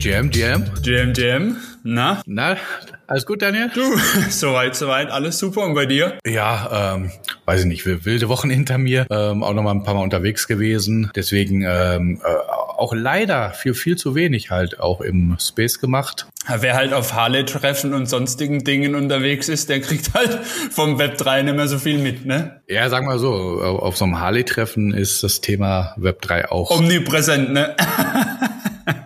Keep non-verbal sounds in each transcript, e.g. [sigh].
GM, GM. GM, GM. Na? Na, alles gut, Daniel? Du, [laughs] soweit, soweit, alles super. Und bei dir? Ja, ähm, weiß ich nicht, wilde Wochen hinter mir, ähm, auch nochmal ein paar Mal unterwegs gewesen. Deswegen ähm, äh, auch leider für viel zu wenig halt auch im Space gemacht. Wer halt auf Harley-Treffen und sonstigen Dingen unterwegs ist, der kriegt [laughs] halt vom Web 3 nicht mehr so viel mit, ne? Ja, sagen wir so, auf so einem Harley-Treffen ist das Thema Web 3 auch omnipräsent, ne? [laughs]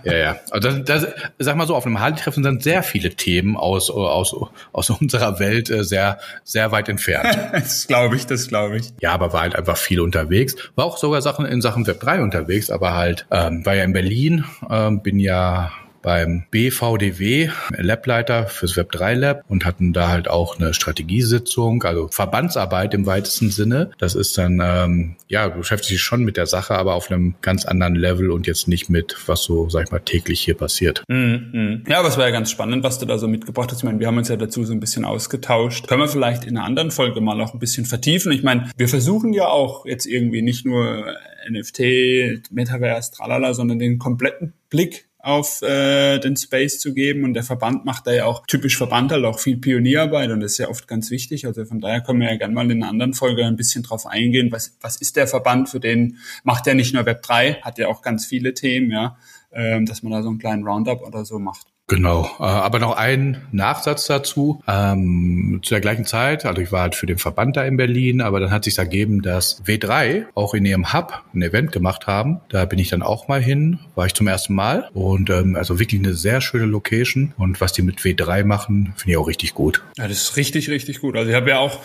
Ja, ja. Also das, das, sag mal so, auf einem Harley-Treffen sind sehr viele Themen aus, aus, aus unserer Welt äh, sehr, sehr weit entfernt. [laughs] das glaube ich, das glaube ich. Ja, aber war halt einfach viel unterwegs. War auch sogar Sachen in Sachen Web 3 unterwegs, aber halt, ähm, war ja in Berlin, ähm, bin ja beim BVDW, Lableiter fürs Web3 Lab und hatten da halt auch eine Strategiesitzung, also Verbandsarbeit im weitesten Sinne. Das ist dann, ähm, ja, beschäftigt sich schon mit der Sache, aber auf einem ganz anderen Level und jetzt nicht mit, was so, sag ich mal, täglich hier passiert. Mm, Ja, aber es war ja ganz spannend, was du da so mitgebracht hast. Ich meine, wir haben uns ja dazu so ein bisschen ausgetauscht. Können wir vielleicht in einer anderen Folge mal auch ein bisschen vertiefen? Ich meine, wir versuchen ja auch jetzt irgendwie nicht nur NFT, Metaverse, tralala, sondern den kompletten Blick auf äh, den Space zu geben. Und der Verband macht da ja auch typisch Verband halt auch viel Pionierarbeit und das ist ja oft ganz wichtig. Also von daher können wir ja gerne mal in einer anderen Folge ein bisschen drauf eingehen. Was, was ist der Verband? Für den macht ja nicht nur Web 3, hat ja auch ganz viele Themen, ja, ähm, dass man da so einen kleinen Roundup oder so macht. Genau, äh, aber noch ein Nachsatz dazu. Ähm, zu der gleichen Zeit, also ich war halt für den Verband da in Berlin, aber dann hat sich ergeben, dass W3 auch in ihrem Hub ein Event gemacht haben. Da bin ich dann auch mal hin, war ich zum ersten Mal und ähm, also wirklich eine sehr schöne Location und was die mit W3 machen, finde ich auch richtig gut. Ja, das ist richtig, richtig gut. Also ich habe ja auch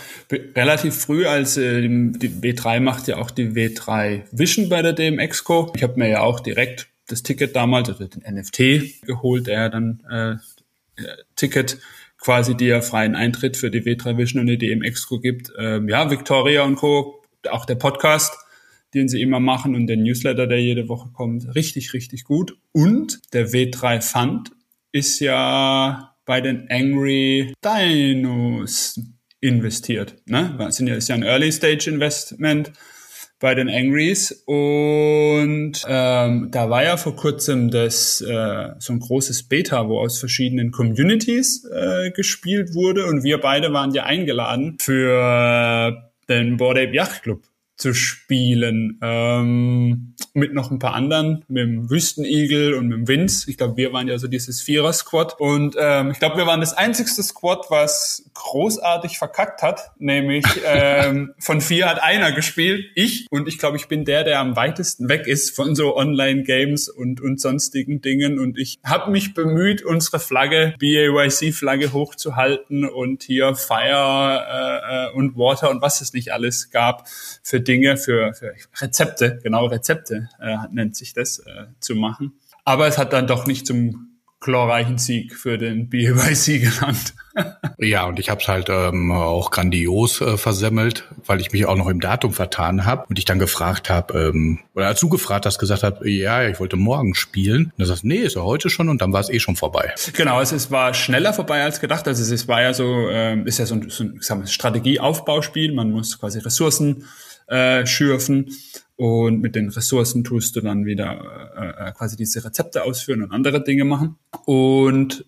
relativ früh, als äh, die W3 macht ja auch die W3 Vision bei der DMX-Co. Ich habe mir ja auch direkt das Ticket damals, also den NFT geholt, der dann äh, Ticket quasi dir freien Eintritt für die W3 Vision und die DM Exco gibt. Ähm, ja, Victoria und Co., auch der Podcast, den sie immer machen und der Newsletter, der jede Woche kommt, richtig, richtig gut. Und der W3 Fund ist ja bei den Angry Dinos investiert. Ne? Das ja, ist ja ein Early Stage Investment bei den Angries. Und ähm, da war ja vor kurzem das äh, so ein großes Beta, wo aus verschiedenen Communities äh, gespielt wurde. Und wir beide waren ja eingeladen für den Board Ape Yacht Club zu spielen. Ähm, mit noch ein paar anderen, mit dem Wüstenigel und mit dem Vince. Ich glaube, wir waren ja so dieses Vierer-Squad. Und ähm, ich glaube, wir waren das einzigste Squad, was großartig verkackt hat. Nämlich ähm, [laughs] von vier hat einer gespielt, ich. Und ich glaube, ich bin der, der am weitesten weg ist von so Online-Games und, und sonstigen Dingen. Und ich habe mich bemüht, unsere Flagge, BAYC-Flagge hochzuhalten und hier Fire äh, äh, und Water und was es nicht alles gab für Dinge, für, für Rezepte, genau Rezepte äh, nennt sich das, äh, zu machen. Aber es hat dann doch nicht zum glorreichen Sieg für den [laughs] BYC gelangt. ja, und ich habe es halt ähm, auch grandios äh, versemmelt, weil ich mich auch noch im Datum vertan habe und ich dann gefragt habe, ähm, oder als du gefragt hast, gesagt habe, ja, ich wollte morgen spielen. Und du sagst, nee, ist ja heute schon und dann war es eh schon vorbei. Genau, es, es war schneller vorbei als gedacht. Also es, es war ja so, ähm, ist ja so ein, so ein Strategieaufbauspiel. Man muss quasi Ressourcen äh, schürfen und mit den Ressourcen tust du dann wieder äh, äh, quasi diese Rezepte ausführen und andere Dinge machen. Und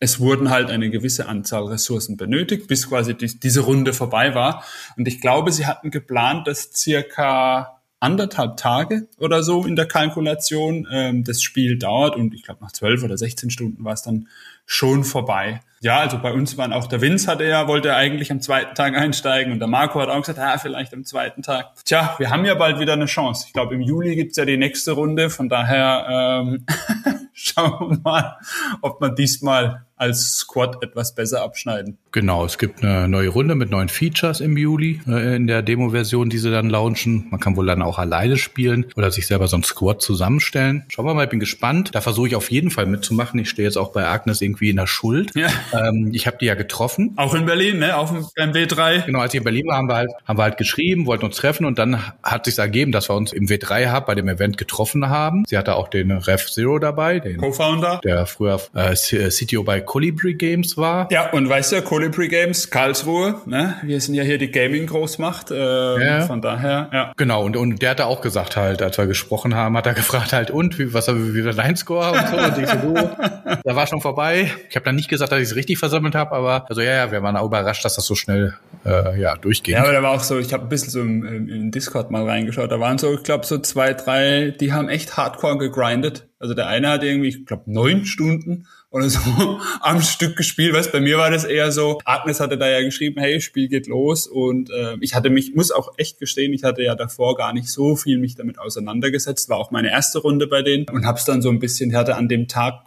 es wurden halt eine gewisse Anzahl Ressourcen benötigt, bis quasi die, diese Runde vorbei war. Und ich glaube, sie hatten geplant, dass circa anderthalb Tage oder so in der Kalkulation ähm, das Spiel dauert. Und ich glaube, nach zwölf oder 16 Stunden war es dann schon vorbei. Ja, also bei uns waren auch der Vince hatte ja, wollte eigentlich am zweiten Tag einsteigen und der Marco hat auch gesagt, ah, vielleicht am zweiten Tag. Tja, wir haben ja bald wieder eine Chance. Ich glaube, im Juli gibt's ja die nächste Runde, von daher ähm, [laughs] schauen wir mal, ob man diesmal als Squad etwas besser abschneiden. Genau, es gibt eine neue Runde mit neuen Features im Juli äh, in der Demo-Version, die sie dann launchen. Man kann wohl dann auch alleine spielen oder sich selber so ein Squad zusammenstellen. Schauen wir mal, ich bin gespannt. Da versuche ich auf jeden Fall mitzumachen. Ich stehe jetzt auch bei Agnes irgendwie in der Schuld. Ja. Ähm, ich habe die ja getroffen. Auch in Berlin, ne? Auf dem W3. Genau, als ich in Berlin war, haben wir halt, haben wir halt geschrieben, wollten uns treffen und dann hat sich ergeben, dass wir uns im W3-Hub bei dem Event getroffen haben. Sie hatte auch den Rev Zero dabei, den Co-Founder, der früher äh, CTO bei Colibri Games war. Ja, und weißt du, Colibri Games, Karlsruhe, ne? Wir sind ja hier die Gaming-Großmacht, äh, ja. von daher, ja. Genau, und, und der hat da auch gesagt halt, als wir gesprochen haben, hat er [laughs] gefragt halt, und, wie, was wie war dein Score und so, und ich so, du, [laughs] da war schon vorbei. Ich habe dann nicht gesagt, dass ich es richtig versammelt habe, aber also ja, ja, wir waren auch überrascht, dass das so schnell äh, ja, durchging. Ja, aber da war auch so, ich habe ein bisschen so im, im Discord mal reingeschaut, da waren so, ich glaube, so zwei, drei, die haben echt hardcore gegrindet. Also der eine hat irgendwie, ich glaube, neun Stunden oder so [laughs] am Stück gespielt. Was bei mir war das eher so, Agnes hatte da ja geschrieben, hey, Spiel geht los und äh, ich hatte mich, muss auch echt gestehen, ich hatte ja davor gar nicht so viel mich damit auseinandergesetzt, war auch meine erste Runde bei denen und hab's dann so ein bisschen, hatte an dem Tag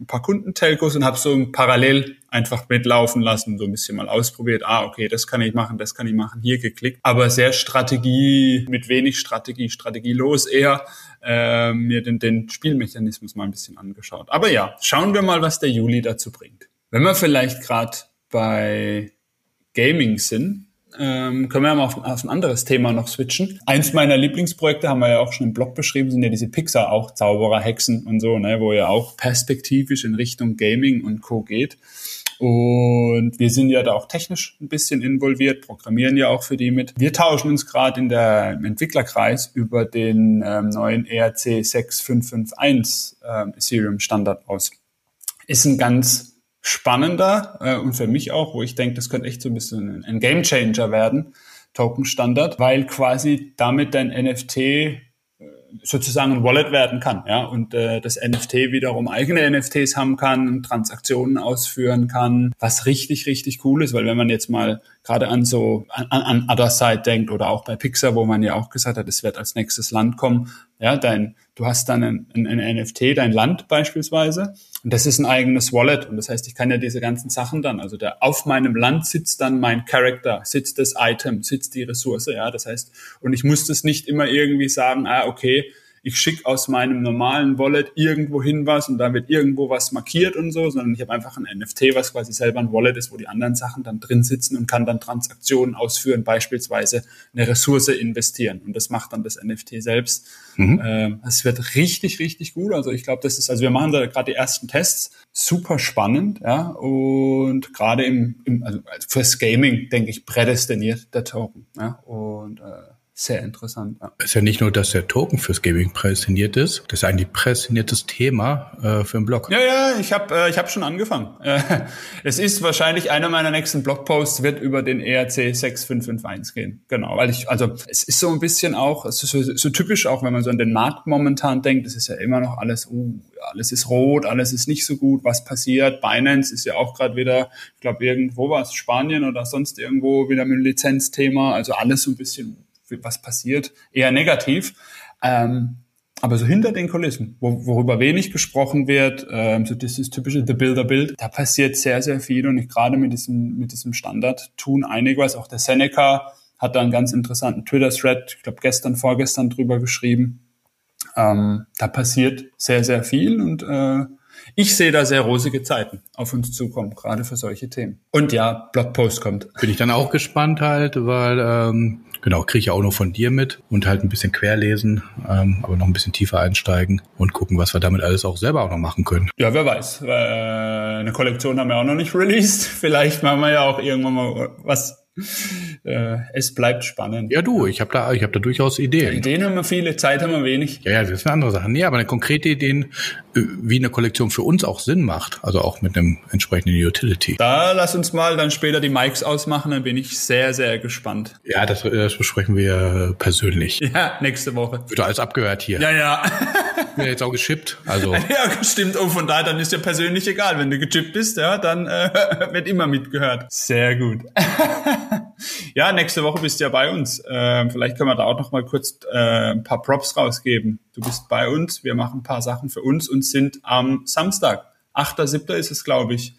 ein paar Kundentelcos und habe so parallel einfach mitlaufen lassen, so ein bisschen mal ausprobiert. Ah, okay, das kann ich machen, das kann ich machen, hier geklickt. Aber sehr Strategie, mit wenig Strategie, strategielos eher äh, mir den, den Spielmechanismus mal ein bisschen angeschaut. Aber ja, schauen wir mal, was der Juli dazu bringt. Wenn wir vielleicht gerade bei Gaming sind, ähm, können wir ja mal auf, auf, ein anderes Thema noch switchen. Eins meiner Lieblingsprojekte haben wir ja auch schon im Blog beschrieben, sind ja diese Pixar auch Zauberer, Hexen und so, ne, wo ja auch perspektivisch in Richtung Gaming und Co. geht. Und wir sind ja da auch technisch ein bisschen involviert, programmieren ja auch für die mit. Wir tauschen uns gerade in der im Entwicklerkreis über den ähm, neuen ERC 6551 ähm, Ethereum Standard aus. Ist ein ganz spannender äh, und für mich auch, wo ich denke, das könnte echt so ein bisschen ein Game Changer werden, Token Standard, weil quasi damit dein NFT äh, sozusagen ein Wallet werden kann, ja, und äh, das NFT wiederum eigene NFTs haben kann, Transaktionen ausführen kann, was richtig, richtig cool ist, weil wenn man jetzt mal gerade an so an, an Other Side denkt oder auch bei Pixar, wo man ja auch gesagt hat, es wird als nächstes Land kommen, ja, dein, du hast dann ein, ein, ein NFT, dein Land beispielsweise, und das ist ein eigenes Wallet. Und das heißt, ich kann ja diese ganzen Sachen dann, also der, auf meinem Land sitzt dann mein Character, sitzt das Item, sitzt die Ressource, ja. Das heißt, und ich muss das nicht immer irgendwie sagen, ah, okay, ich schicke aus meinem normalen Wallet irgendwo hin was und da wird irgendwo was markiert und so, sondern ich habe einfach ein NFT, was quasi selber ein Wallet ist, wo die anderen Sachen dann drin sitzen und kann dann Transaktionen ausführen, beispielsweise eine Ressource investieren. Und das macht dann das NFT selbst. Mhm. Ähm, es wird richtig, richtig gut. Also ich glaube, das ist, also wir machen da gerade die ersten Tests. Super spannend, ja. Und gerade im, im also fürs Gaming, denke ich, prädestiniert der Token. Ja. Und äh, sehr interessant. Ja. Es ist ja nicht nur, dass der Token fürs Gaming präsentiert ist, das ist eigentlich präsentiertes Thema äh, für einen Blog. Ja, ja, ich habe äh, ich hab schon angefangen. Äh, [laughs] es ist wahrscheinlich einer meiner nächsten Blogposts wird über den ERC 6551 gehen. Genau, weil ich also es ist so ein bisschen auch es ist so, so typisch auch, wenn man so an den Markt momentan denkt, es ist ja immer noch alles uh, alles ist rot, alles ist nicht so gut, was passiert? Binance ist ja auch gerade wieder, ich glaube irgendwo war es Spanien oder sonst irgendwo wieder mit dem Lizenzthema, also alles so ein bisschen was passiert, eher negativ. Ähm, aber so hinter den Kulissen, wo, worüber wenig gesprochen wird, ähm, so dieses typische The Builder Build, da passiert sehr, sehr viel und ich gerade mit diesem, mit diesem Standard tun einige was. Auch der Seneca hat da einen ganz interessanten Twitter-Thread, ich glaube gestern, vorgestern drüber geschrieben. Ähm, da passiert sehr, sehr viel und äh, ich sehe da sehr rosige Zeiten auf uns zukommen, gerade für solche Themen. Und ja, Blogpost kommt. Bin ich dann auch gespannt halt, weil ähm, Genau, kriege ich auch nur von dir mit und halt ein bisschen querlesen, ähm, aber noch ein bisschen tiefer einsteigen und gucken, was wir damit alles auch selber auch noch machen können. Ja, wer weiß. Äh, eine Kollektion haben wir auch noch nicht released. [laughs] Vielleicht machen wir ja auch irgendwann mal was [laughs] äh, es bleibt spannend. Ja, du, ich habe da, ich habe da durchaus Ideen. Ideen haben wir viele, Zeit haben wir wenig. Ja, ja, das ist eine andere Sache. Nee, aber eine konkrete Ideen, äh, wie eine Kollektion für uns auch Sinn macht, also auch mit einem entsprechenden Utility. Da lass uns mal dann später die Mics ausmachen, dann bin ich sehr, sehr gespannt. Ja, das, das besprechen wir persönlich. [laughs] Ja, nächste Woche. Wird alles abgehört hier. Ja, ja. [laughs] Bin jetzt auch geschippt, also. [laughs] Ja, stimmt. Oh, von daher, dann ist ja persönlich egal. Wenn du gechippt bist, ja, dann äh, [laughs] wird immer mitgehört. Sehr gut. ja, nächste Woche bist du ja bei uns. Ähm, vielleicht können wir da auch noch mal kurz äh, ein paar Props rausgeben. Du bist bei uns, wir machen ein paar Sachen für uns und sind am Samstag, 8.7. ist es, glaube ich,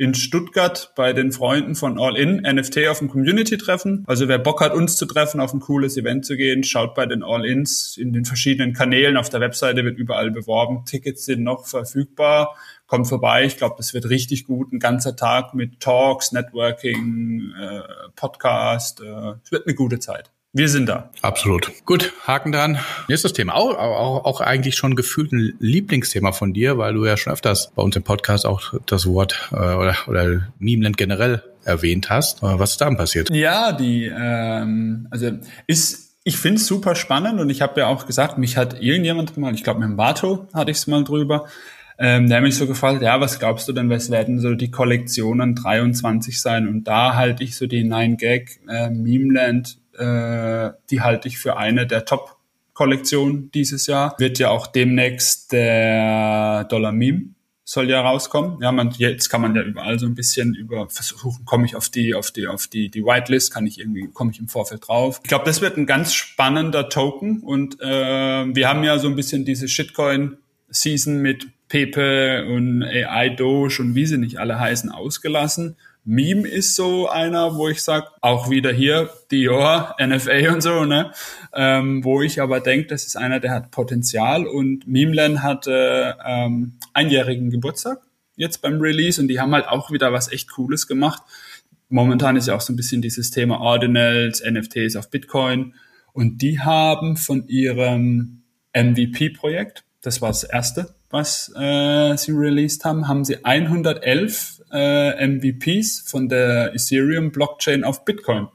in Stuttgart bei den Freunden von All In NFT auf dem Community-Treffen. Also wer Bock hat, uns zu treffen, auf ein cooles Event zu gehen, schaut bei den All Ins in den verschiedenen Kanälen. Auf der Webseite wird überall beworben. Tickets sind noch verfügbar. Kommt vorbei. Ich glaube, das wird richtig gut. Ein ganzer Tag mit Talks, Networking, äh, Podcast. Äh, es wird eine gute Zeit. Wir sind da. Absolut. Gut, Haken dran. Nächstes Thema. Auch, auch, auch eigentlich schon gefühlt ein Lieblingsthema von dir, weil du ja schon öfters bei uns im Podcast auch das Wort äh, oder, oder Memeland generell erwähnt hast. Äh, was ist da passiert? Ja, die, ähm, also ist, ich finde es super spannend und ich habe ja auch gesagt, mich hat irgendjemand mal, ich glaube mit dem Vato hatte ich es mal drüber, ähm, der hat mich so gefragt, ja, was glaubst du denn, was werden so die Kollektionen 23 sein? Und da halte ich so die 9-Gag äh, Memeland äh, die halte ich für eine der Top Kollektionen dieses Jahr. Wird ja auch demnächst der Dollar Meme soll ja rauskommen. Ja, man, jetzt kann man ja überall so ein bisschen über versuchen, komme ich auf die, auf die, auf die, die Whitelist, kann ich irgendwie, komme ich im Vorfeld drauf. Ich glaube, das wird ein ganz spannender Token und äh, wir haben ja so ein bisschen diese Shitcoin-Season mit Pepe und AI Doge und wie sie nicht alle heißen ausgelassen. Meme ist so einer, wo ich sag, auch wieder hier Dior, NFA und so, ne? Ähm, wo ich aber denke, das ist einer, der hat Potenzial und Memeland hatte ähm, einjährigen Geburtstag jetzt beim Release und die haben halt auch wieder was echt Cooles gemacht. Momentan ist ja auch so ein bisschen dieses Thema Ordinals, NFTs auf Bitcoin und die haben von ihrem MVP-Projekt, das war das erste, was äh, sie released haben, haben sie 111 äh, MVPs von der Ethereum Blockchain auf Bitcoin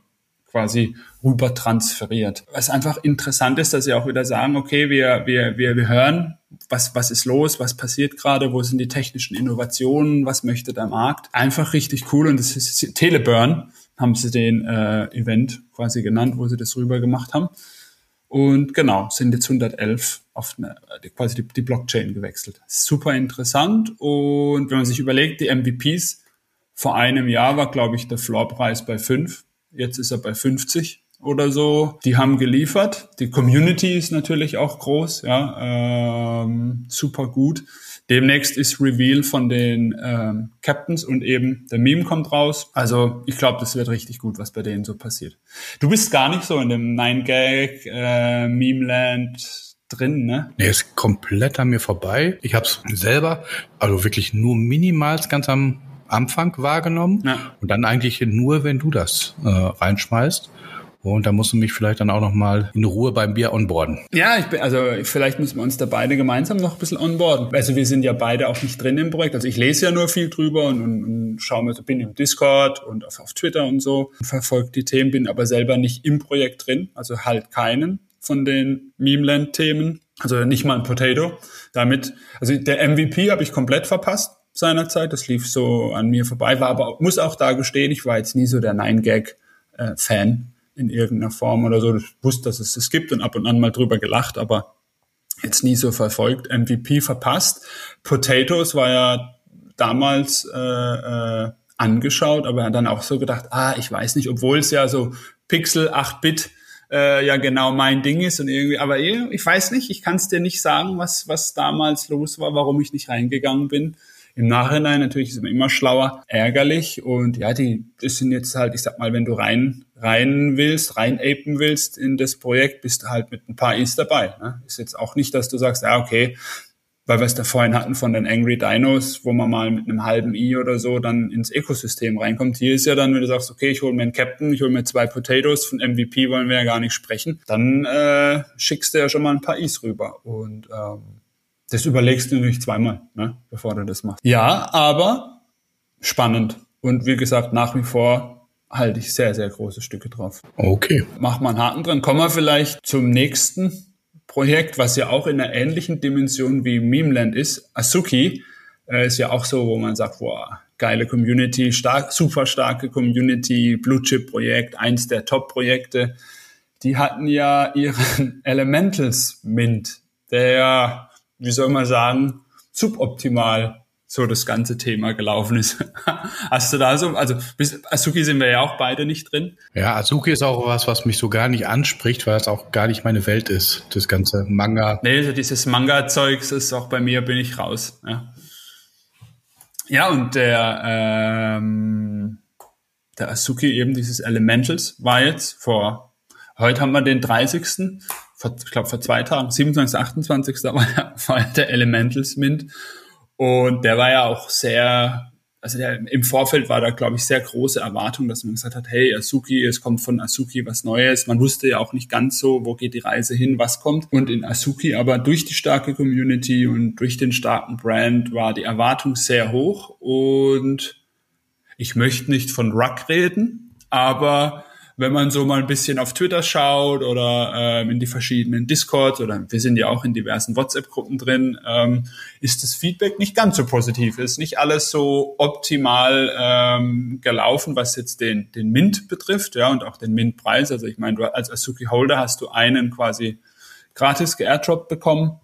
quasi rüber transferiert. Was einfach interessant ist, dass sie auch wieder sagen, okay, wir, wir, wir, wir hören, was, was ist los, was passiert gerade, wo sind die technischen Innovationen, was möchte der Markt. Einfach richtig cool und das ist Teleburn, haben sie den äh, Event quasi genannt, wo sie das rüber gemacht haben. Und genau, sind jetzt 111 auf eine, quasi die, die Blockchain gewechselt. Super interessant. Und wenn man sich überlegt, die MVPs vor einem Jahr war, glaube ich, der Floorpreis bei 5. Jetzt ist er bei 50 oder so. Die haben geliefert. Die Community ist natürlich auch groß, ja, ähm, super gut. Demnächst ist Reveal von den ähm, Captains und eben der Meme kommt raus. Also ich glaube, das wird richtig gut, was bei denen so passiert. Du bist gar nicht so in dem 9-Gag, äh, Meme-Land drin, ne? Nee, ist komplett an mir vorbei. Ich habe es selber, also wirklich nur minimals ganz am Anfang wahrgenommen ja. und dann eigentlich nur, wenn du das äh, reinschmeißt. Und da musst du mich vielleicht dann auch noch mal in Ruhe beim Bier onboarden. Ja, ich bin, also vielleicht müssen wir uns da beide gemeinsam noch ein bisschen onboarden. Also wir sind ja beide auch nicht drin im Projekt. Also ich lese ja nur viel drüber und, und, und schaue mir, bin im Discord und auf, auf Twitter und so verfolge die Themen, bin aber selber nicht im Projekt drin. Also halt keinen von den Memeland-Themen. Also nicht mal ein Potato. Damit, also der MVP habe ich komplett verpasst seinerzeit. Das lief so an mir vorbei, war aber muss auch da gestehen, ich war jetzt nie so der Nine-Gag-Fan. In irgendeiner Form oder so. Ich wusste, dass es es gibt und ab und an mal drüber gelacht, aber jetzt nie so verfolgt. MVP verpasst. Potatoes war ja damals äh, äh, angeschaut, aber dann auch so gedacht, ah, ich weiß nicht, obwohl es ja so Pixel 8-Bit äh, ja genau mein Ding ist und irgendwie, aber ich weiß nicht, ich kann es dir nicht sagen, was, was damals los war, warum ich nicht reingegangen bin. Im Nachhinein natürlich ist man immer schlauer, ärgerlich und ja, die, das sind jetzt halt, ich sag mal, wenn du rein, rein willst, rein apen willst in das Projekt, bist du halt mit ein paar Is dabei. Ne? Ist jetzt auch nicht, dass du sagst, ja, okay, weil wir es da vorhin hatten von den Angry Dinos, wo man mal mit einem halben i oder so dann ins Ökosystem reinkommt. Hier ist ja dann, wenn du sagst, okay, ich hole mir einen Captain, ich hole mir zwei Potatoes, von MVP wollen wir ja gar nicht sprechen, dann äh, schickst du ja schon mal ein paar Is rüber. Und ähm, das überlegst du natürlich zweimal, ne, bevor du das machst. Ja, aber spannend. Und wie gesagt, nach wie vor halte ich sehr, sehr große Stücke drauf. Okay. Mach mal einen Haken dran. Kommen wir vielleicht zum nächsten Projekt, was ja auch in einer ähnlichen Dimension wie Memeland ist. Asuki äh, ist ja auch so, wo man sagt, boah, geile Community, stark, super starke Community, Blue Chip Projekt, eins der Top-Projekte. Die hatten ja ihren [laughs] Elementals Mint, der wie soll man sagen, suboptimal so das ganze Thema gelaufen ist. [laughs] Hast du da so, also bis Azuki sind wir ja auch beide nicht drin. Ja, Azuki ist auch was, was mich so gar nicht anspricht, weil es auch gar nicht meine Welt ist, das ganze Manga. Nee, also dieses Manga-Zeugs ist auch bei mir, bin ich raus. Ja, ja und der, ähm, der Azuki eben, dieses Elementals, war jetzt vor, heute haben wir den 30 vor, ich glaube vor zwei Tagen, 27, 28. war der, [laughs] war der Elementals Mint. Und der war ja auch sehr also der, im Vorfeld war da, glaube ich, sehr große Erwartung, dass man gesagt hat, hey, Asuki, es kommt von Asuki was Neues. Man wusste ja auch nicht ganz so, wo geht die Reise hin, was kommt. Und in Asuki, aber durch die starke Community und durch den starken Brand war die Erwartung sehr hoch. Und ich möchte nicht von Ruck reden, aber wenn man so mal ein bisschen auf Twitter schaut oder ähm, in die verschiedenen Discords oder wir sind ja auch in diversen WhatsApp-Gruppen drin, ähm, ist das Feedback nicht ganz so positiv. Ist nicht alles so optimal ähm, gelaufen, was jetzt den, den Mint betrifft, ja, und auch den Mint-Preis. Also ich meine, du als Asuki Holder hast du einen quasi gratis geairdroppt bekommen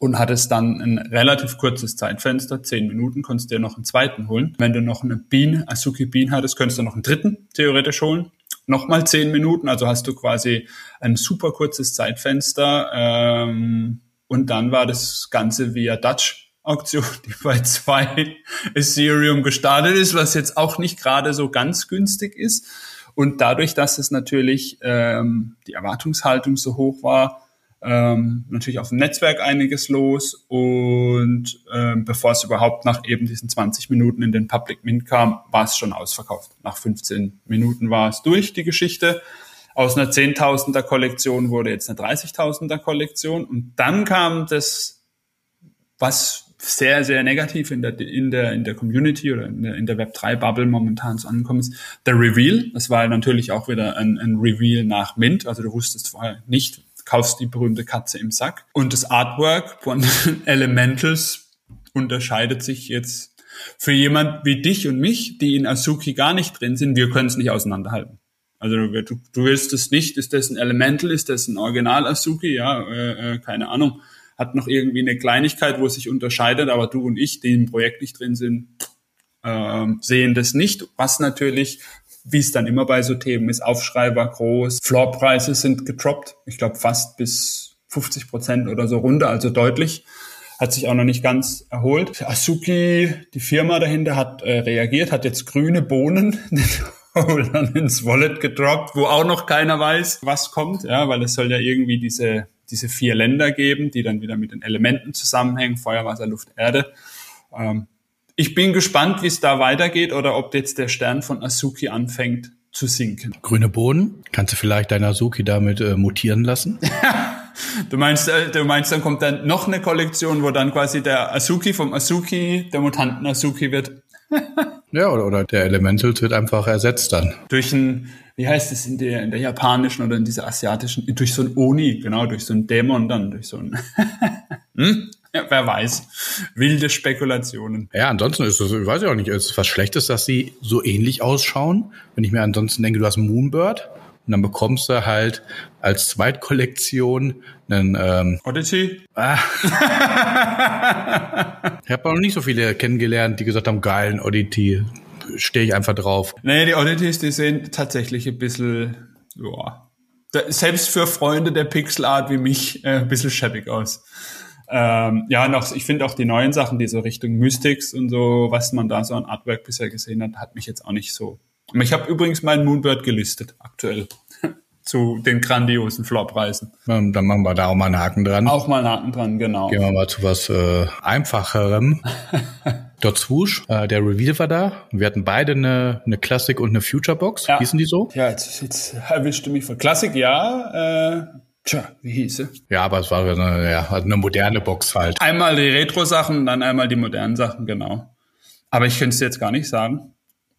und hattest dann ein relativ kurzes Zeitfenster, zehn Minuten, konntest dir noch einen zweiten holen. Wenn du noch eine Bean, Asuki Bean hattest, könntest du noch einen dritten theoretisch holen nochmal zehn Minuten, also hast du quasi ein super kurzes Zeitfenster ähm, und dann war das Ganze via Dutch Auktion, die bei zwei Ethereum gestartet ist, was jetzt auch nicht gerade so ganz günstig ist. Und dadurch, dass es natürlich ähm, die Erwartungshaltung so hoch war, ähm, natürlich auf dem Netzwerk einiges los und ähm, bevor es überhaupt nach eben diesen 20 Minuten in den Public Mint kam, war es schon ausverkauft. Nach 15 Minuten war es durch, die Geschichte. Aus einer 10.000er Kollektion wurde jetzt eine 30.000er Kollektion und dann kam das, was sehr, sehr negativ in der, in der, in der Community oder in der, in der Web3-Bubble momentan so angekommen ist, der Reveal. Das war natürlich auch wieder ein, ein Reveal nach Mint. Also du wusstest vorher nicht, kaufst die berühmte Katze im Sack. Und das Artwork von [laughs] Elementals unterscheidet sich jetzt für jemand wie dich und mich, die in Asuki gar nicht drin sind. Wir können es nicht auseinanderhalten. Also du, du willst es nicht, ist das ein Elemental, ist das ein Original Asuki? Ja, äh, äh, keine Ahnung. Hat noch irgendwie eine Kleinigkeit, wo es sich unterscheidet, aber du und ich, die im Projekt nicht drin sind, äh, sehen das nicht, was natürlich wie es dann immer bei so Themen ist, Aufschreiber groß, Floorpreise sind getroppt, ich glaube fast bis 50 Prozent oder so runter, also deutlich. Hat sich auch noch nicht ganz erholt. Asuki, die Firma dahinter, hat äh, reagiert, hat jetzt grüne Bohnen [laughs] ins Wallet gedroppt, wo auch noch keiner weiß, was kommt, ja, weil es soll ja irgendwie diese, diese vier Länder geben, die dann wieder mit den Elementen zusammenhängen, Feuer, Wasser, Luft, Erde. Ähm, ich bin gespannt, wie es da weitergeht oder ob jetzt der Stern von Asuki anfängt zu sinken. Grüne Boden? Kannst du vielleicht deine Asuki damit äh, mutieren lassen? [laughs] du meinst, äh, du meinst, dann kommt dann noch eine Kollektion, wo dann quasi der Asuki vom Asuki, der Mutanten Asuki wird. [laughs] ja, oder, oder der Elementals wird einfach ersetzt dann. Durch ein, wie heißt es in der, in der japanischen oder in dieser asiatischen, durch so ein Oni, genau, durch so ein Dämon dann, durch so ein, [laughs] hm? Ja, wer weiß. Wilde Spekulationen. Ja, ansonsten ist es, ich weiß ja auch nicht, ist es was Schlechtes, dass sie so ähnlich ausschauen. Wenn ich mir ansonsten denke, du hast Moonbird und dann bekommst du halt als Zweitkollektion einen ähm, Odyssey. Ah. [laughs] ich habe noch nicht so viele kennengelernt, die gesagt haben, geilen Odyssey. Stehe ich einfach drauf. Nee, die Odysseys, die sehen tatsächlich ein bisschen, ja, selbst für Freunde der Pixelart wie mich äh, ein bisschen schäbig aus. Ähm, ja, noch, ich finde auch die neuen Sachen, die so Richtung Mystics und so, was man da so an Artwork bisher gesehen hat, hat mich jetzt auch nicht so. Ich habe übrigens meinen Moonbird gelistet, aktuell. [laughs] zu den grandiosen Floorpreisen. Dann machen wir da auch mal einen Haken dran. Auch mal einen Haken dran, genau. Gehen wir mal zu was äh, einfacherem. [laughs] Dort Swoosh, äh, der Reveal war da. Wir hatten beide eine, eine Classic und eine Future Box. Ja. Hießen die so? Ja, jetzt, jetzt erwischte mich von Classic, ja. Äh, Tja, wie hieß sie? Ja, aber es war eine, ja, eine moderne Box halt. Einmal die Retro-Sachen, dann einmal die modernen Sachen, genau. Aber ich könnte es jetzt gar nicht sagen.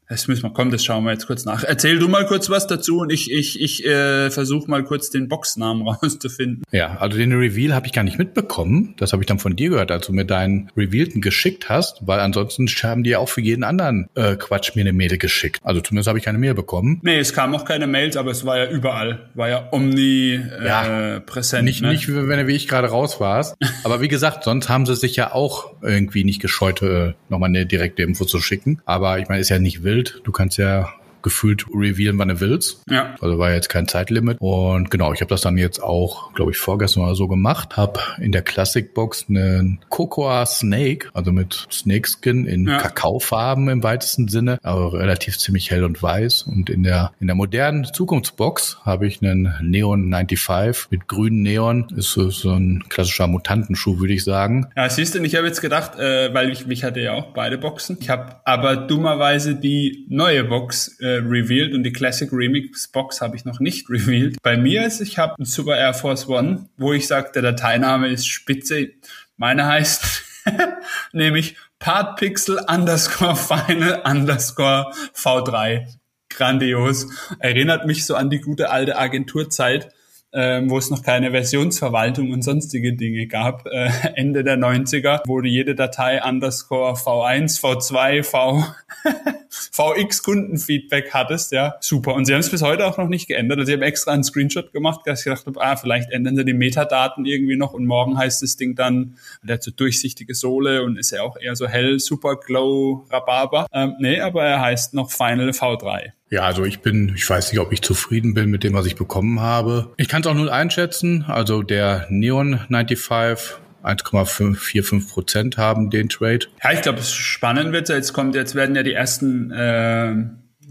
Das müssen wir, komm, das schauen wir jetzt kurz nach. Erzähl du mal kurz was dazu und ich, ich, ich äh, versuche mal kurz den Boxnamen [laughs] rauszufinden. Ja, also den Reveal habe ich gar nicht mitbekommen. Das habe ich dann von dir gehört, als du mir deinen Revealten geschickt hast, weil ansonsten haben die ja auch für jeden anderen äh, Quatsch mir eine Mail geschickt. Also zumindest habe ich keine Mail bekommen. Nee, es kamen auch keine Mails, aber es war ja überall. War ja omnipräsent. Äh, nicht, ne? nicht, wenn du wie ich gerade raus warst. [laughs] aber wie gesagt, sonst haben sie sich ja auch irgendwie nicht gescheut, äh, nochmal eine direkte Info zu schicken. Aber ich meine, ist ja nicht wild Bild. Du kannst ja gefühlt revealen, wann du willst. Ja. Also war jetzt kein Zeitlimit. Und genau, ich habe das dann jetzt auch, glaube ich, vorgestern oder so gemacht. Habe in der Classic Box einen Cocoa Snake, also mit Snake Skin in ja. Kakaofarben im weitesten Sinne, aber relativ ziemlich hell und weiß. Und in der in der modernen Zukunftsbox habe ich einen Neon 95 mit grünen Neon. Ist so, so ein klassischer Mutantenschuh, würde ich sagen. Ja, siehst du, ich habe jetzt gedacht, äh, weil ich mich hatte ja auch beide Boxen. Ich habe aber dummerweise die neue Box äh, revealed und die Classic Remix Box habe ich noch nicht [laughs] revealed. Bei mir ist, ich habe einen Super Air Force One, wo ich sage, der Dateiname ist Spitze. Meine heißt [laughs] nämlich Partpixel underscore final underscore V3. Grandios. Erinnert mich so an die gute alte Agenturzeit, ähm, wo es noch keine Versionsverwaltung und sonstige Dinge gab, äh, Ende der 90er, wo du jede Datei underscore V1, V2, V, [laughs] VX Kundenfeedback hattest, ja, super. Und sie haben es bis heute auch noch nicht geändert. Also ich habe extra einen Screenshot gemacht, dass ich gedacht habe, ah, vielleicht ändern sie die Metadaten irgendwie noch und morgen heißt das Ding dann, der hat so durchsichtige Sohle und ist ja auch eher so hell, super glow, Rhabarber. Ähm, nee, aber er heißt noch Final V3. Ja, also ich bin, ich weiß nicht, ob ich zufrieden bin mit dem, was ich bekommen habe. Ich kann es auch null einschätzen. Also der Neon 95 1,45 Prozent haben den Trade. Ja, ich glaube, es spannend wird. Jetzt kommt, jetzt werden ja die ersten äh,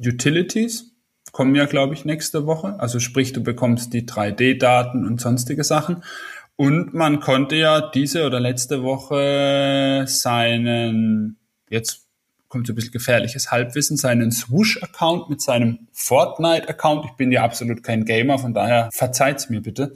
Utilities kommen ja, glaube ich, nächste Woche. Also sprich, du bekommst die 3D-Daten und sonstige Sachen. Und man konnte ja diese oder letzte Woche seinen, jetzt kommt so ein bisschen gefährliches Halbwissen, seinen Swoosh-Account mit seinem Fortnite-Account, ich bin ja absolut kein Gamer, von daher verzeiht's mir bitte,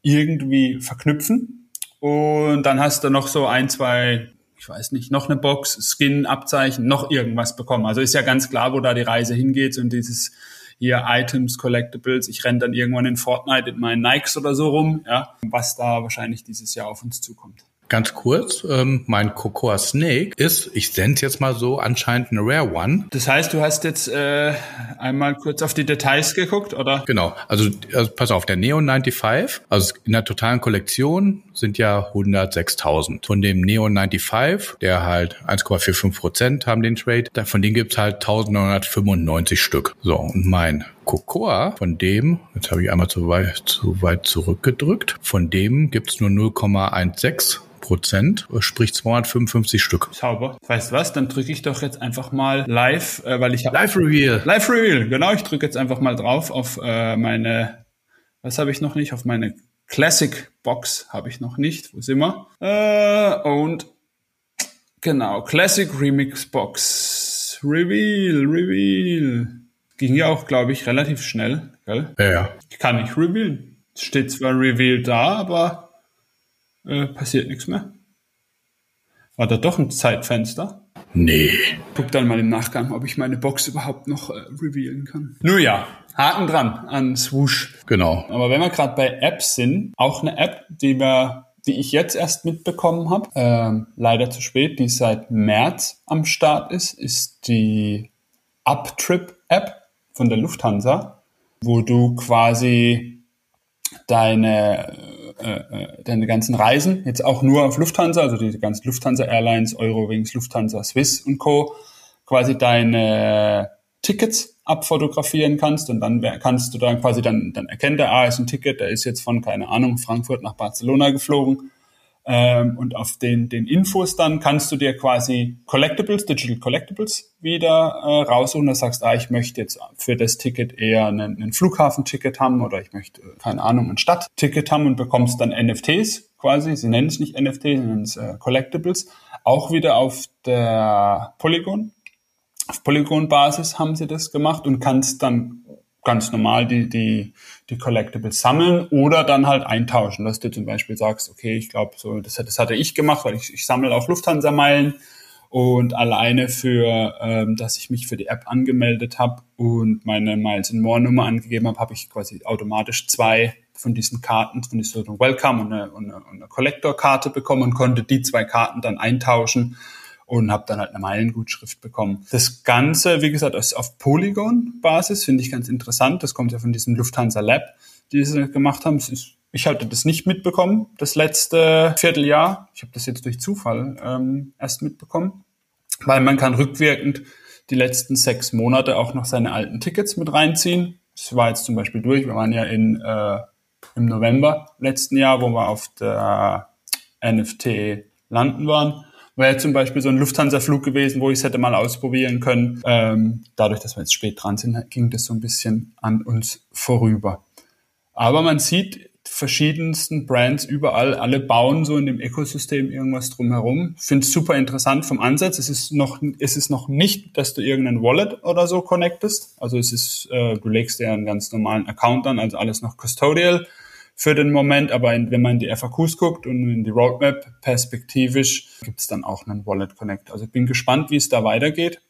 irgendwie verknüpfen. Und dann hast du noch so ein, zwei, ich weiß nicht, noch eine Box, Skin, Abzeichen, noch irgendwas bekommen. Also ist ja ganz klar, wo da die Reise hingeht und dieses hier Items, Collectibles. Ich renne dann irgendwann in Fortnite in meinen Nikes oder so rum, ja, was da wahrscheinlich dieses Jahr auf uns zukommt. Ganz kurz, ähm, mein Cocoa Snake ist, ich sende jetzt mal so, anscheinend ein Rare One. Das heißt, du hast jetzt äh, einmal kurz auf die Details geguckt, oder? Genau, also, also pass auf, der Neon 95, also in der totalen Kollektion sind ja 106.000. Von dem Neon 95, der halt 1,45 Prozent haben den Trade, von dem gibt's halt 1995 Stück. So, und mein Cocoa, von dem, jetzt habe ich einmal zu weit, zu weit zurückgedrückt, von dem gibt's nur 0,16 Prozent, sprich 255 Stück. Sauber. Weißt du was? Dann drücke ich doch jetzt einfach mal live, äh, weil ich habe Live Reveal. Live Reveal. Genau, ich drücke jetzt einfach mal drauf auf äh, meine. Was habe ich noch nicht? Auf meine Classic Box habe ich noch nicht. Wo sind wir? Äh, und genau Classic Remix Box. Reveal, Reveal. Ging ja auch, glaube ich, relativ schnell. Gell? Ja, ja. Ich kann nicht revealen. Es steht zwar Reveal da, aber äh, passiert nichts mehr. War da doch ein Zeitfenster? Nee. Guck dann mal im Nachgang, ob ich meine Box überhaupt noch äh, revealen kann. Nur ja, Haken dran an Swoosh. Genau. Aber wenn wir gerade bei Apps sind, auch eine App, die wir die ich jetzt erst mitbekommen habe, äh, leider zu spät, die seit März am Start ist, ist die Uptrip-App von der Lufthansa, wo du quasi deine äh, äh, deine ganzen Reisen, jetzt auch nur auf Lufthansa, also die ganzen Lufthansa Airlines, Eurowings, Lufthansa, Swiss und Co., quasi deine Tickets abfotografieren kannst und dann kannst du dann quasi dann, dann erkennt der, ah, ist ein Ticket, der ist jetzt von, keine Ahnung, Frankfurt nach Barcelona geflogen ähm, und auf den, den Infos dann kannst du dir quasi Collectibles, Digital Collectibles wieder äh, raussuchen. Da sagst, ah, ich möchte jetzt für das Ticket eher einen Flughafenticket haben oder ich möchte, keine Ahnung, ein Stadtticket haben und bekommst dann NFTs quasi. Sie nennen es nicht NFTs, sie nennen es äh, Collectibles. Auch wieder auf der Polygon. Auf Polygon-Basis haben sie das gemacht und kannst dann ganz normal die, die, die Collectibles sammeln oder dann halt eintauschen, dass du zum Beispiel sagst, okay, ich glaube, so, das, das hatte ich gemacht, weil ich, ich sammle auch Lufthansa-Meilen und alleine für, ähm, dass ich mich für die App angemeldet habe und meine Miles in More Nummer angegeben habe, habe ich quasi automatisch zwei von diesen Karten, von dieser Welcome und eine, eine, eine Collector-Karte bekommen und konnte die zwei Karten dann eintauschen und habe dann halt eine Meilengutschrift bekommen. Das Ganze, wie gesagt, ist auf Polygon-Basis, finde ich ganz interessant. Das kommt ja von diesem Lufthansa Lab, die sie gemacht haben. Ich hatte das nicht mitbekommen, das letzte Vierteljahr. Ich habe das jetzt durch Zufall ähm, erst mitbekommen, weil man kann rückwirkend die letzten sechs Monate auch noch seine alten Tickets mit reinziehen. Das war jetzt zum Beispiel durch. Wir waren ja in, äh, im November letzten Jahr, wo wir auf der NFT landen waren. Wäre zum Beispiel so ein Lufthansa-Flug gewesen, wo ich es hätte mal ausprobieren können. Ähm, dadurch, dass wir jetzt spät dran sind, ging das so ein bisschen an uns vorüber. Aber man sieht verschiedensten Brands überall, alle bauen so in dem Ökosystem irgendwas drumherum. Finde es super interessant vom Ansatz. Es ist noch, es ist noch nicht, dass du irgendein Wallet oder so connectest. Also es ist, äh, du legst dir einen ganz normalen Account an, also alles noch custodial für den Moment. Aber in, wenn man in die FAQs guckt und in die Roadmap perspektivisch, gibt es dann auch einen Wallet Connect. Also ich bin gespannt, wie es da weitergeht.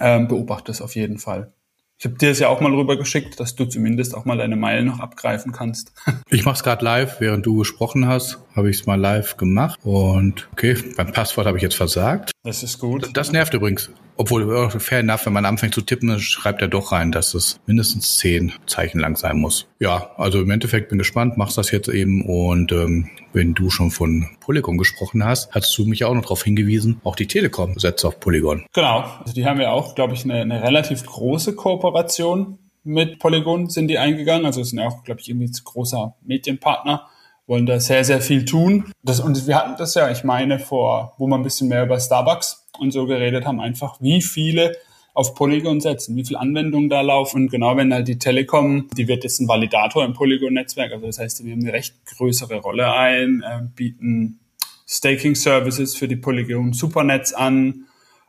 Ähm, beobachte es auf jeden Fall. Ich habe dir es ja auch mal rüber geschickt, dass du zumindest auch mal deine Meilen noch abgreifen kannst. [laughs] ich mache es gerade live, während du gesprochen hast, habe ich es mal live gemacht. Und okay, beim Passwort habe ich jetzt versagt. Das ist gut. Das nervt übrigens. Obwohl, fair enough, wenn man anfängt zu tippen, schreibt er doch rein, dass es mindestens zehn Zeichen lang sein muss. Ja, also im Endeffekt bin gespannt, machst das jetzt eben und ähm, wenn du schon von Polygon gesprochen hast, hast du mich auch noch darauf hingewiesen, auch die Telekom setzt auf Polygon. Genau, also die haben ja auch, glaube ich, eine, eine relativ große Kooperation mit Polygon sind die eingegangen. Also sind ja auch, glaube ich, irgendwie ein großer Medienpartner wollen da sehr, sehr viel tun. Das, und wir hatten das ja, ich meine, vor, wo wir ein bisschen mehr über Starbucks und so geredet haben, einfach wie viele auf Polygon setzen, wie viele Anwendungen da laufen. Und genau wenn halt die Telekom, die wird jetzt ein Validator im Polygon-Netzwerk, also das heißt, wir haben eine recht größere Rolle ein, äh, bieten Staking-Services für die Polygon Supernetz an.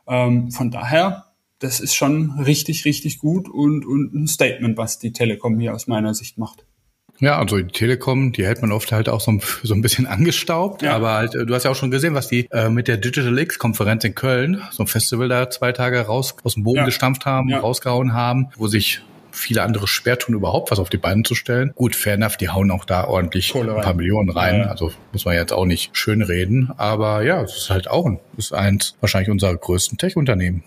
Ähm, von daher, das ist schon richtig, richtig gut und, und ein Statement, was die Telekom hier aus meiner Sicht macht. Ja, also die Telekom, die hält man oft halt auch so ein, so ein bisschen [laughs] angestaubt, ja. aber halt, du hast ja auch schon gesehen, was die äh, mit der Digital X-Konferenz in Köln, so ein Festival da zwei Tage raus aus dem Boden ja. gestampft haben, ja. rausgehauen haben, wo sich viele andere schwer tun, überhaupt was auf die Beine zu stellen. Gut, fair enough, die hauen auch da ordentlich ein paar Millionen rein. Also muss man jetzt auch nicht schön reden. Aber ja, es ist halt auch ein, ist eins wahrscheinlich unserer größten Tech-Unternehmen.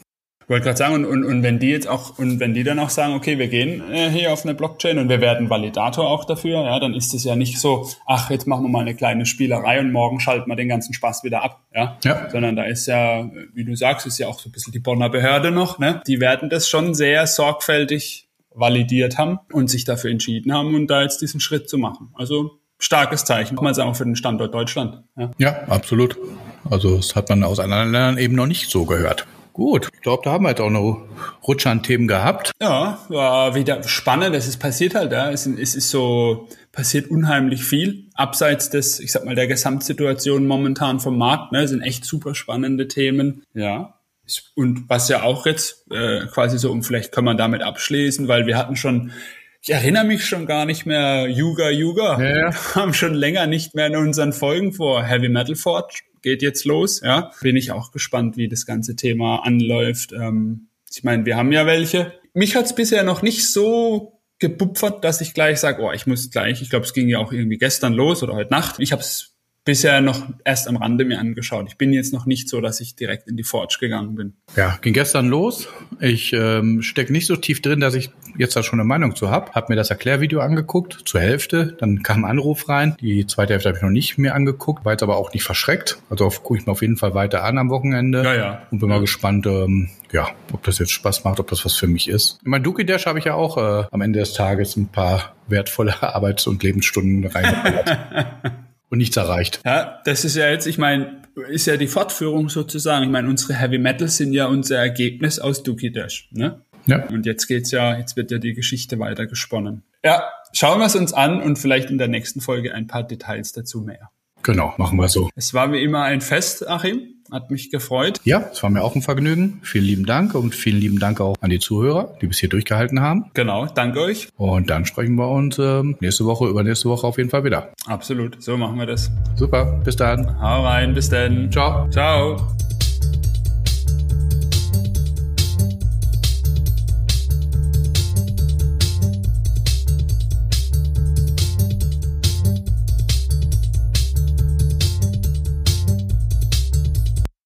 Ich wollte gerade sagen, und, und, und wenn die jetzt auch, und wenn die dann auch sagen, okay, wir gehen äh, hier auf eine Blockchain und wir werden Validator auch dafür, ja, dann ist es ja nicht so, ach, jetzt machen wir mal eine kleine Spielerei und morgen schalten wir den ganzen Spaß wieder ab, ja. ja. Sondern da ist ja, wie du sagst, ist ja auch so ein bisschen die Bonner Behörde noch, ne? Die werden das schon sehr sorgfältig validiert haben und sich dafür entschieden haben und da jetzt diesen Schritt zu machen. Also starkes Zeichen, kann man sagen, für den Standort Deutschland. Ja, ja absolut. Also das hat man aus anderen Ländern eben noch nicht so gehört. Gut, ich glaube, da haben wir jetzt auch noch Rutsche an Themen gehabt. Ja, war wieder spannend. Es ist passiert halt, ja. Es, es ist so, passiert unheimlich viel. Abseits des, ich sag mal, der Gesamtsituation momentan vom Markt, ne, sind echt super spannende Themen. Ja. Und was ja auch jetzt äh, quasi so, um vielleicht kann man damit abschließen, weil wir hatten schon ich erinnere mich schon gar nicht mehr, Yuga Yuga. Ja. [laughs] haben schon länger nicht mehr in unseren Folgen vor Heavy Metal Forge geht jetzt los. Ja, bin ich auch gespannt, wie das ganze Thema anläuft. Ähm, ich meine, wir haben ja welche. Mich hat's bisher noch nicht so gebupfert, dass ich gleich sage, oh, ich muss gleich. Ich glaube, es ging ja auch irgendwie gestern los oder heute Nacht. Ich habe es bisher noch erst am Rande mir angeschaut. Ich bin jetzt noch nicht so, dass ich direkt in die Forge gegangen bin. Ja, ging gestern los. Ich ähm, stecke nicht so tief drin, dass ich jetzt da schon eine Meinung zu habe. Hab mir das Erklärvideo angeguckt, zur Hälfte. Dann kam ein Anruf rein. Die zweite Hälfte habe ich noch nicht mehr angeguckt, war jetzt aber auch nicht verschreckt. Also gucke ich mir auf jeden Fall weiter an am Wochenende. Ja, ja. Und bin ja. mal gespannt, ähm, ja, ob das jetzt Spaß macht, ob das was für mich ist. In mein Duki Dash habe ich ja auch äh, am Ende des Tages ein paar wertvolle [laughs] Arbeits- und Lebensstunden reingebracht. [laughs] und nichts erreicht. Ja, das ist ja jetzt, ich meine, ist ja die Fortführung sozusagen. Ich meine, unsere Heavy Metals sind ja unser Ergebnis aus Dookie Dash, ne? Ja. Und jetzt geht's ja, jetzt wird ja die Geschichte weiter gesponnen. Ja, schauen wir es uns an und vielleicht in der nächsten Folge ein paar Details dazu mehr. Genau, machen wir so. Es war wie immer ein Fest, Achim. Hat mich gefreut. Ja, es war mir auch ein Vergnügen. Vielen lieben Dank und vielen lieben Dank auch an die Zuhörer, die bis hier durchgehalten haben. Genau, danke euch. Und dann sprechen wir uns ähm, nächste Woche, übernächste Woche auf jeden Fall wieder. Absolut, so machen wir das. Super, bis dann. Hau rein, bis dann. Ciao. Ciao.